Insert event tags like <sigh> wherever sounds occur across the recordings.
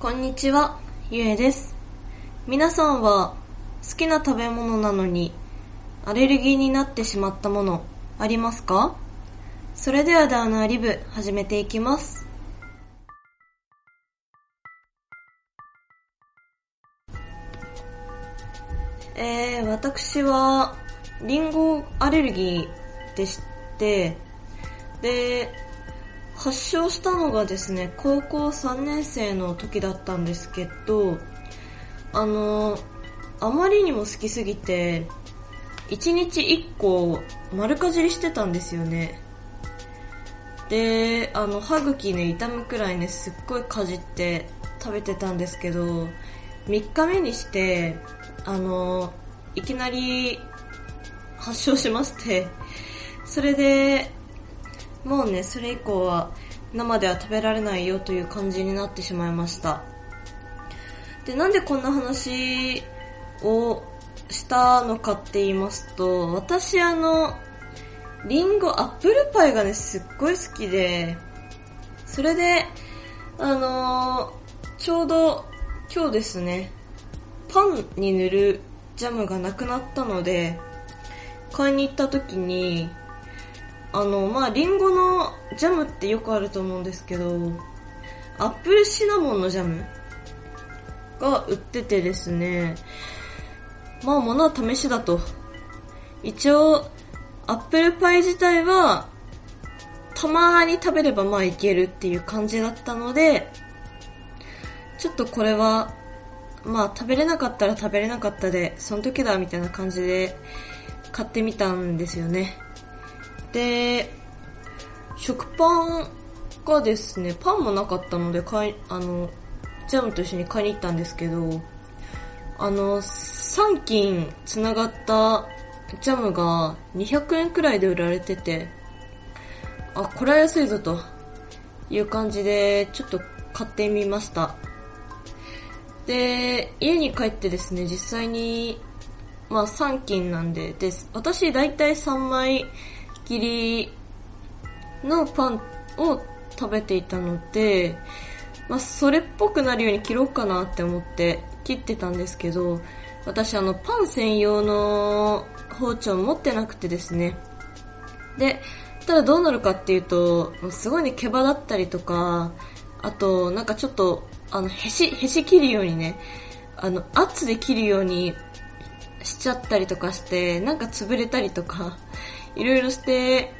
こんにちは、ゆえです。皆さんは好きな食べ物なのにアレルギーになってしまったものありますか？それではダウナーリブ始めていきます。えー、私はリンゴアレルギーでして、で、発症したのがですね、高校3年生の時だったんですけど、あの、あまりにも好きすぎて、1日1個丸かじりしてたんですよね。で、あの、歯茎ね、痛むくらいね、すっごいかじって食べてたんですけど、3日目にして、あの、いきなり発症しまして、それで、もうね、それ以降は生では食べられないよという感じになってしまいました。で、なんでこんな話をしたのかって言いますと、私あの、リンゴ、アップルパイがね、すっごい好きで、それで、あのーちょうど今日ですね、パンに塗るジャムがなくなったので、買いに行った時に、あの、まあ、リンゴのジャムってよくあると思うんですけど、アップルシナモンのジャムが売っててですね、まあ、物は試しだと。一応、アップルパイ自体は、たまに食べればまあいけるっていう感じだったので、ちょっとこれは、まあ食べれなかったら食べれなかったで、その時だみたいな感じで買ってみたんですよね。で、食パンがですね、パンもなかったので、買い、あの、ジャムと一緒に買いに行ったんですけど、あの、3斤繋がったジャムが200円くらいで売られてて、あ、これは安いぞという感じで、ちょっと買ってみました。で、家に帰ってですね、実際に、まあ3斤なんで、で、私大体3枚切りのパンを食べていたので、まあそれっぽくなるように切ろうかなって思って切ってたんですけど、私あのパン専用の包丁持ってなくてですね。で、ただどうなるかっていうと、すごいね、毛羽だったりとか、あと、なんかちょっと、あの、へし、へし切るようにね、あの、圧で切るようにしちゃったりとかして、なんか潰れたりとか、いろいろして、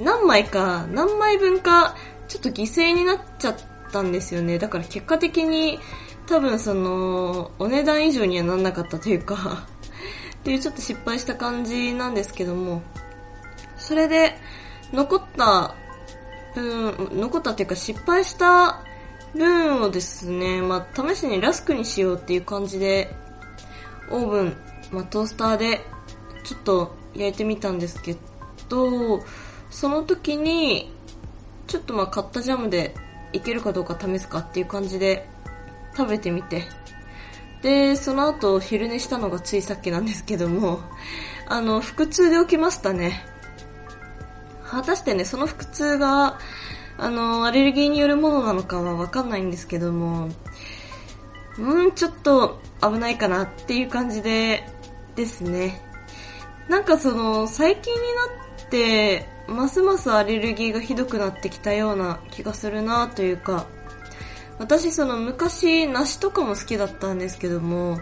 何枚か、何枚分か、ちょっと犠牲になっちゃったんですよね。だから結果的に、多分その、お値段以上にはなんなかったというか、っていうちょっと失敗した感じなんですけども、それで、残った分、残ったっていうか失敗した分をですね、まあ、試しにラスクにしようっていう感じで、オーブン、まあ、トースターでちょっと焼いてみたんですけど、その時に、ちょっとまあ買ったジャムでいけるかどうか試すかっていう感じで食べてみて、で、その後昼寝したのがついさっきなんですけども、あの、腹痛で起きましたね。果たしてね、その腹痛が、あの、アレルギーによるものなのかはわかんないんですけども、うん、ちょっと危ないかなっていう感じで、ですね。なんかその、最近になって、ますますアレルギーがひどくなってきたような気がするなというか、私その昔梨とかも好きだったんですけども、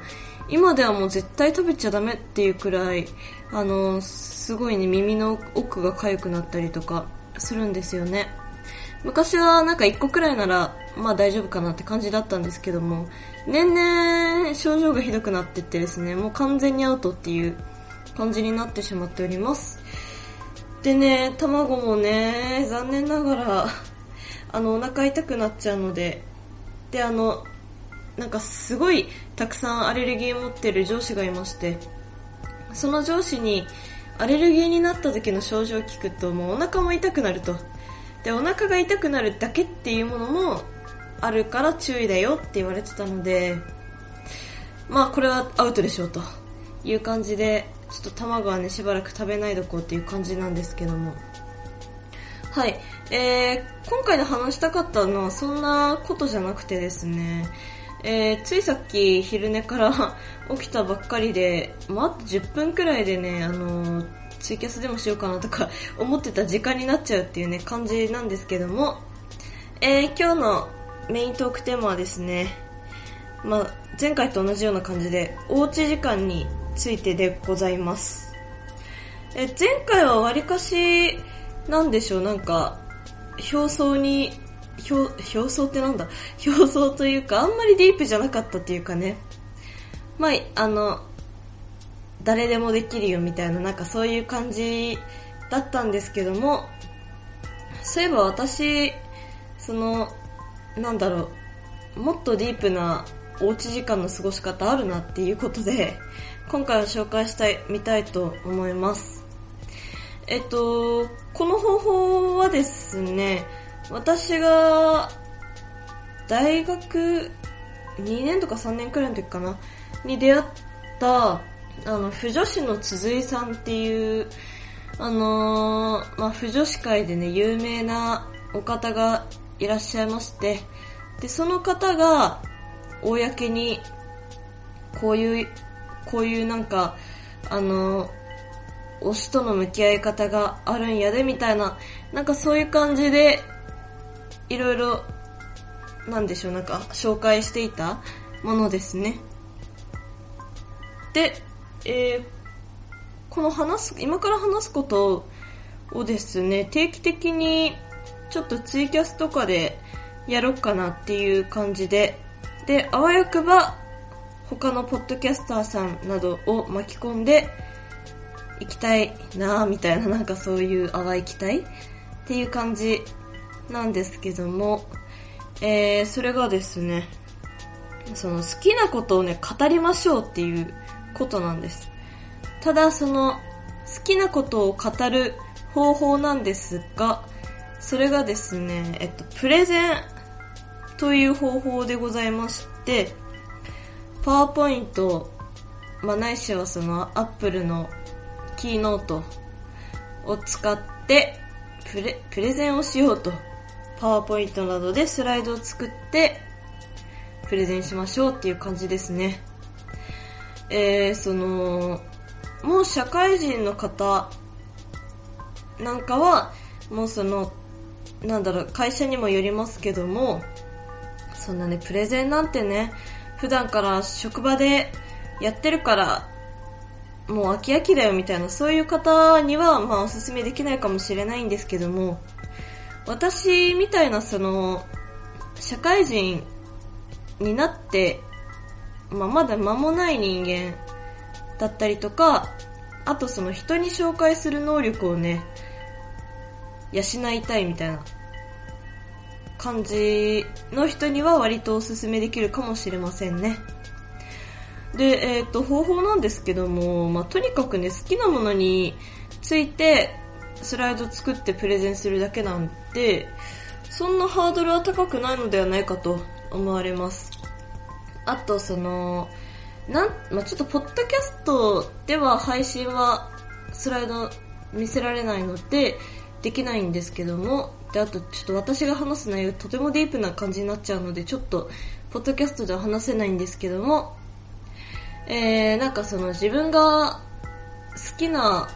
今ではもう絶対食べちゃダメっていうくらい、あの、すごいね、耳の奥が痒くなったりとかするんですよね。昔はなんか一個くらいなら、まあ大丈夫かなって感じだったんですけども、年々症状がひどくなってってですね、もう完全にアウトっていう感じになってしまっております。でね、卵もね、残念ながら、<laughs> あの、お腹痛くなっちゃうので、で、あの、なんかすごいたくさんアレルギー持ってる上司がいまして、その上司にアレルギーになった時の症状を聞くともうお腹も痛くなると。で、お腹が痛くなるだけっていうものもあるから注意だよって言われてたので、まあこれはアウトでしょうという感じで、ちょっと卵はねしばらく食べないどこうっていう感じなんですけども。はい。えー、今回で話したかったのはそんなことじゃなくてですね、えー、ついさっき昼寝から <laughs> 起きたばっかりで、まあ、あと10分くらいでね、あのー、ツイキャスでもしようかなとか <laughs> 思ってた時間になっちゃうっていうね、感じなんですけども、えー、今日のメイントークテーマはですね、まあ、前回と同じような感じで、おうち時間についてでございます。え、前回はわりかし、なんでしょう、なんか、表層に表、表層ってなんだ？表層というか、あんまりディープじゃなかったっていうかね。まあ、あの、誰でもできるよみたいな、なんかそういう感じだったんですけども、そういえば私、その、なんだろう、もっとディープなおうち時間の過ごし方あるなっていうことで、今回は紹介したい、見たいと思います。えっと、この方法はですね、私が大学2年とか3年くらいの時かなに出会ったあの、不女子の鈴井さんっていう、あのー、まあ、不女子界でね、有名なお方がいらっしゃいまして、で、その方が、公に、こういう、こういうなんか、あの、推しとの向き合い方があるんやで、みたいな、なんかそういう感じでいろいろ、なんでしょう、なんか、紹介していたものですね。で、えー、この話す、今から話すことをですね、定期的に、ちょっとツイキャスとかでやろうかなっていう感じで、で、あわよくば、他のポッドキャスターさんなどを巻き込んで、行きたいなぁ、みたいな、なんかそういう淡い期待っていう感じなんですけども、えー、それがですね、その好きなことをね、語りましょうっていうことなんです。ただその好きなことを語る方法なんですが、それがですね、えっと、プレゼンという方法でございまして、パワーポイント、まあ、ないしはそのアップルのキーノートを使ってプレ、プレゼンをしようとパワーポイントなどでスライドを作ってプレゼンしましょうっていう感じですね。えー、その、もう社会人の方なんかは、もうその、なんだろう、会社にもよりますけども、そんなね、プレゼンなんてね、普段から職場でやってるから、もう飽き飽きだよみたいな、そういう方には、まあおすすめできないかもしれないんですけども、私みたいなその、社会人になって、まあ、まだ間もない人間だったりとか、あとその人に紹介する能力をね、養いたいみたいな。感じの人には割とおすすめできるかもしれませんね。で、えっ、ー、と、方法なんですけども、まあ、とにかくね、好きなものについてスライド作ってプレゼンするだけなんで、そんなハードルは高くないのではないかと思われます。あと、その、なん、まあ、ちょっとポッドキャストでは配信はスライド見せられないので、できないんですけども、で、あとちょっと私が話す内容とてもディープな感じになっちゃうので、ちょっと、ポッドキャストでは話せないんですけども、えー、なんかその自分が好きな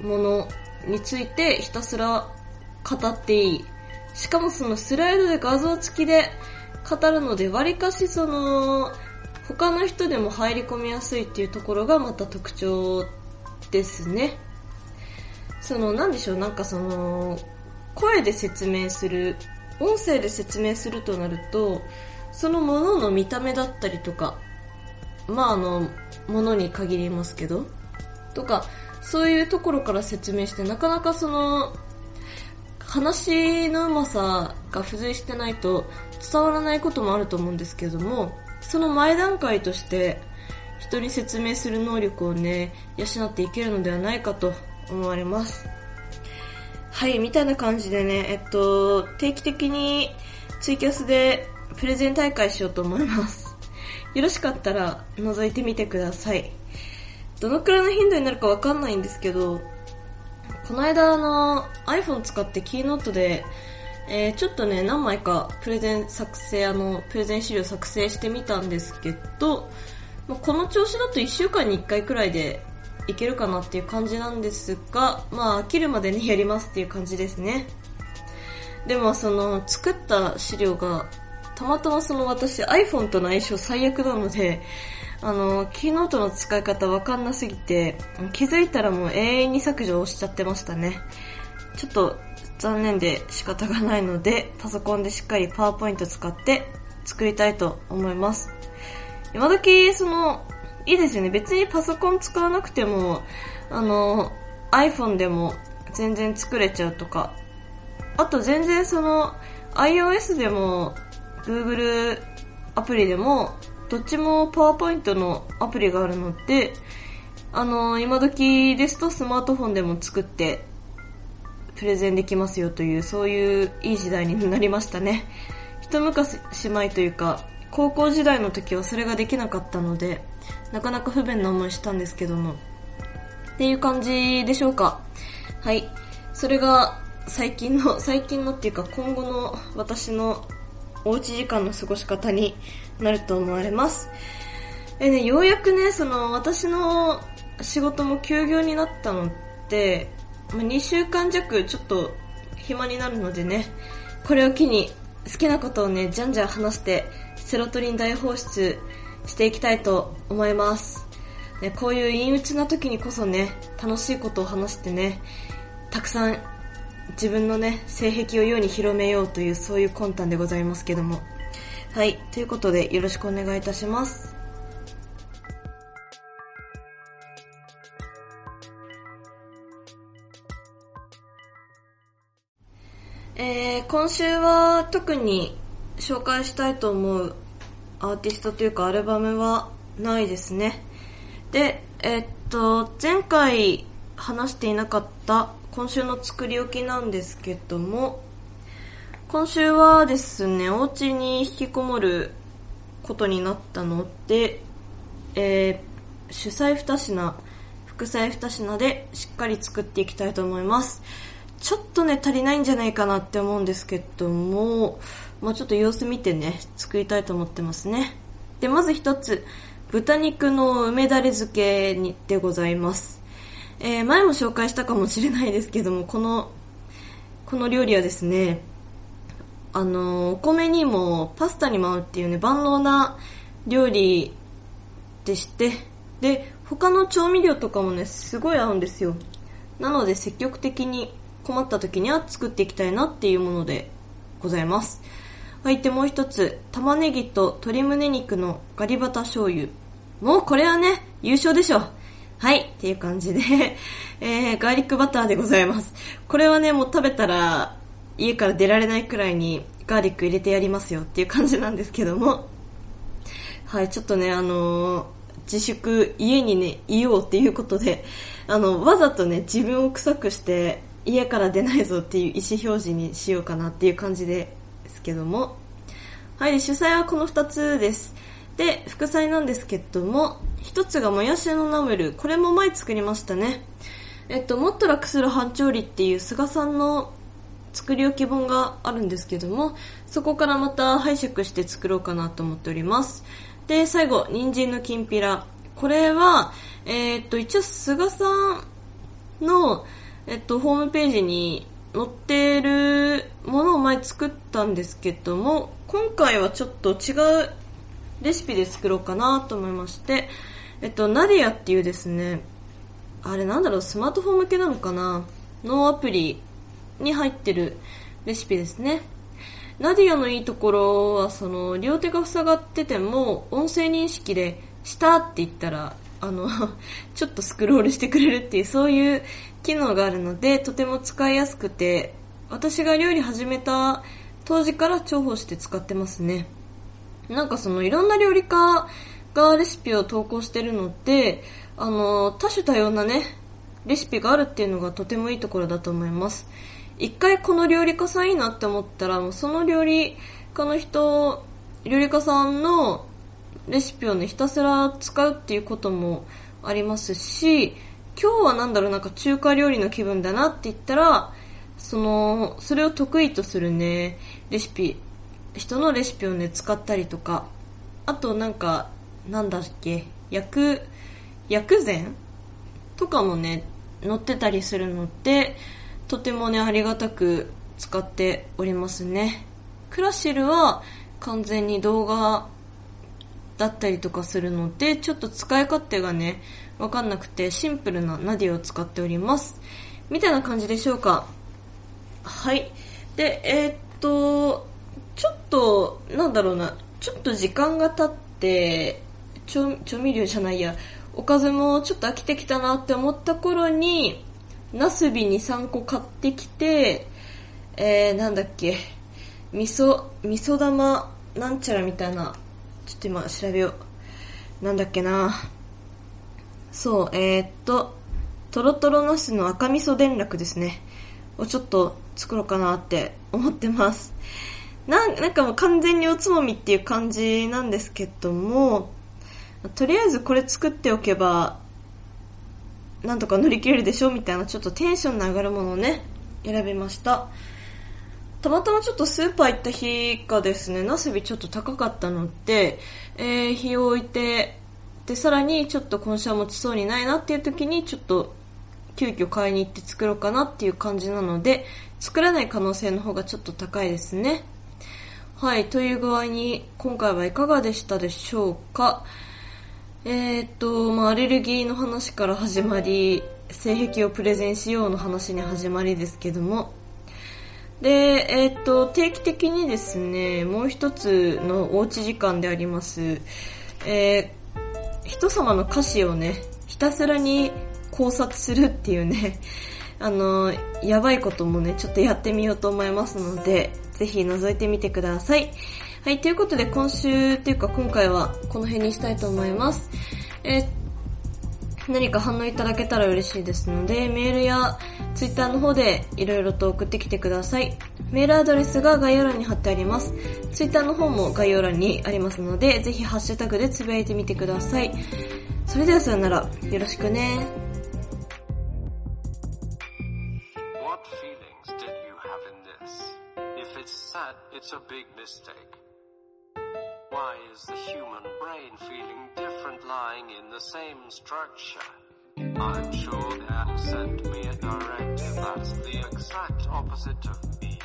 ものについてひたすら語っていい。しかもそのスライドで画像付きで語るので、割かしその、他の人でも入り込みやすいっていうところがまた特徴ですね。その、なんでしょう、なんかその、声で説明する、音声で説明するとなると、そのものの見た目だったりとか、まああの、ものに限りますけど、とか、そういうところから説明して、なかなかその、話のうまさが付随してないと伝わらないこともあると思うんですけども、その前段階として人に説明する能力をね、養っていけるのではないかと思われます。はい、みたいな感じでね、えっと、定期的にツイキャスでプレゼン大会しようと思います。よろしかったら覗いてみてください。どのくらいの頻度になるかわかんないんですけど、この間あの iPhone 使ってキーノートで、えー、ちょっとね、何枚かプレゼン作成、あの、プレゼン資料作成してみたんですけど、まあ、この調子だと1週間に1回くらいでいけるかなっていう感じなんですが、まあ、飽きるまでにやりますっていう感じですね。でも、その、作った資料が、たまたまその私 iPhone との相性最悪なので、あの、キーノートの使い方わかんなすぎて、気づいたらもう永遠に削除をしちゃってましたね。ちょっと残念で仕方がないので、パソコンでしっかりパワーポイント使って作りたいと思います。今時、その、いいですよね。別にパソコン使わなくても、あの、iPhone でも全然作れちゃうとか、あと全然その、iOS でも、Google アプリでも、どっちもパワーポイントのアプリがあるので、あの、今時ですとスマートフォンでも作ってプレゼンできますよという、そういういい時代になりましたね。一昔前というか、高校時代の時はそれができなかったので、なかなか不便な思いしたんですけども。っていう感じでしょうか。はい。それが最近の、最近のっていうか今後の私のおうち時間の過ごし方になると思われます。えね、ようやくね、その私の仕事も休業になったのって、ま2週間弱ちょっと暇になるのでね、これを機に好きなことをね、じゃんじゃん話して、セロトニン大放出していきたいと思います。ね、こういう陰鬱な時にこそね、楽しいことを話してね、たくさん自分のね、性癖を世に広めようというそういう魂胆でございますけども。はい。ということで、よろしくお願いいたします。えー、今週は特に紹介したいと思うアーティストというかアルバムはないですね。で、え、っと、前回話していなかった今週の作り置きなんですけども、今週はですね、お家に引きこもることになったので、えー、主菜2品、副菜2品でしっかり作っていきたいと思います。ちょっとね、足りないんじゃないかなって思うんですけども、まあちょっと様子見てね、作りたいと思ってますね。で、まず一つ、豚肉の梅だれ漬けにでございます。えー、前も紹介したかもしれないですけども、この、この料理はですね、あの、お米にもパスタにも合うっていうね、万能な料理でして、で、他の調味料とかもね、すごい合うんですよ。なので積極的に困った時には作っていきたいなっていうものでございます。はい、でもう一つ、玉ねぎと鶏胸肉のガリバタ醤油。もうこれはね、優勝でしょ。はい、っていう感じで <laughs> えー、ガーリックバターでございます。これはね、もう食べたら家から出られないくらいにガーリック入れてやりますよっていう感じなんですけども。はい、ちょっとね、あのー、自粛、家にね、いようっていうことで、あの、わざとね、自分を臭くして、家から出ないぞっていう意思表示にしようかなっていう感じでですけども。はい、主菜はこの2つです。で、副菜なんですけども、一つがもやしのナムル。これも前作りましたね。えっと、もっと楽する半調理っていう菅さんの作り置き本があるんですけども、そこからまた拝借して作ろうかなと思っております。で、最後、人参のきんぴら。これは、えー、っと、一応菅さんの、えっと、ホームページに載ってるものを前作ったんですけども、今回はちょっと違うレシピで作ろうかなと思いまして、えっと、ナディアっていうですね、あれなんだろう、スマートフォン向けなのかなのアプリに入ってるレシピですね。ナディアのいいところは、その、両手が塞がってても、音声認識で、したって言ったら、あの、<laughs> ちょっとスクロールしてくれるっていう、そういう機能があるので、とても使いやすくて、私が料理始めた当時から重宝して使ってますね。なんかその、いろんな料理家がレシピを投稿してるので、あの、多種多様なね、レシピがあるっていうのがとてもいいところだと思います。一回この料理家さんいいなって思ったら、もうその料理家の人、料理家さんのレシピをね、ひたすら使うっていうこともありますし、今日はなんだろう、なんか中華料理の気分だなって言ったら、その、それを得意とするね、レシピ、人のレシピをね、使ったりとか、あとなんか、なんだっけ、薬、薬膳とかもね、載ってたりするので、とてもね、ありがたく使っておりますね。クラシルは完全に動画だったりとかするので、ちょっと使い勝手がね、わかんなくてシンプルなナディを使っております。みたいな感じでしょうか。はい。で、えー、っと、ちょっと、なんだろうな、ちょっと時間が経って、調味料じゃないや、おかずもちょっと飽きてきたなって思った頃に、ナスビ2、3個買ってきて、えー、なんだっけ、味噌、味噌玉なんちゃらみたいな、ちょっと今調べよう。なんだっけな。そう、えー、っと、とろとろナスの赤味噌田楽ですね。をちょっと作ろうかなって思ってます。ななんかもう完全におつまみっていう感じなんですけども、とりあえずこれ作っておけば、なんとか乗り切れるでしょみたいなちょっとテンションの上がるものをね、選びました。たまたまちょっとスーパー行った日がですね、ナスビちょっと高かったので、えー、日を置いて、で、さらにちょっと今週は持ちそうにないなっていう時に、ちょっと急遽買いに行って作ろうかなっていう感じなので、作らない可能性の方がちょっと高いですね。はい、という具合に今回はいかがでしたでしょうかえー、っと、まあ、アレルギーの話から始まり、性癖をプレゼンしようの話に始まりですけども、で、えー、っと、定期的にですね、もう一つのおうち時間であります、えー、人様の歌詞をね、ひたすらに考察するっていうね、<laughs> あの、やばいこともね、ちょっとやってみようと思いますので、ぜひ覗いてみてください。はい、ということで今週っていうか今回はこの辺にしたいと思います。えー、何か反応いただけたら嬉しいですので、メールやツイッターの方でいろいろと送ってきてください。メールアドレスが概要欄に貼ってあります。ツイッターの方も概要欄にありますので、ぜひハッシュタグでつぶやいてみてください。それではさよなら。よろしくね。it's a big mistake. Why is the human brain feeling different lying in the same structure? I'm sure they'll send me a directive that's the exact opposite of me.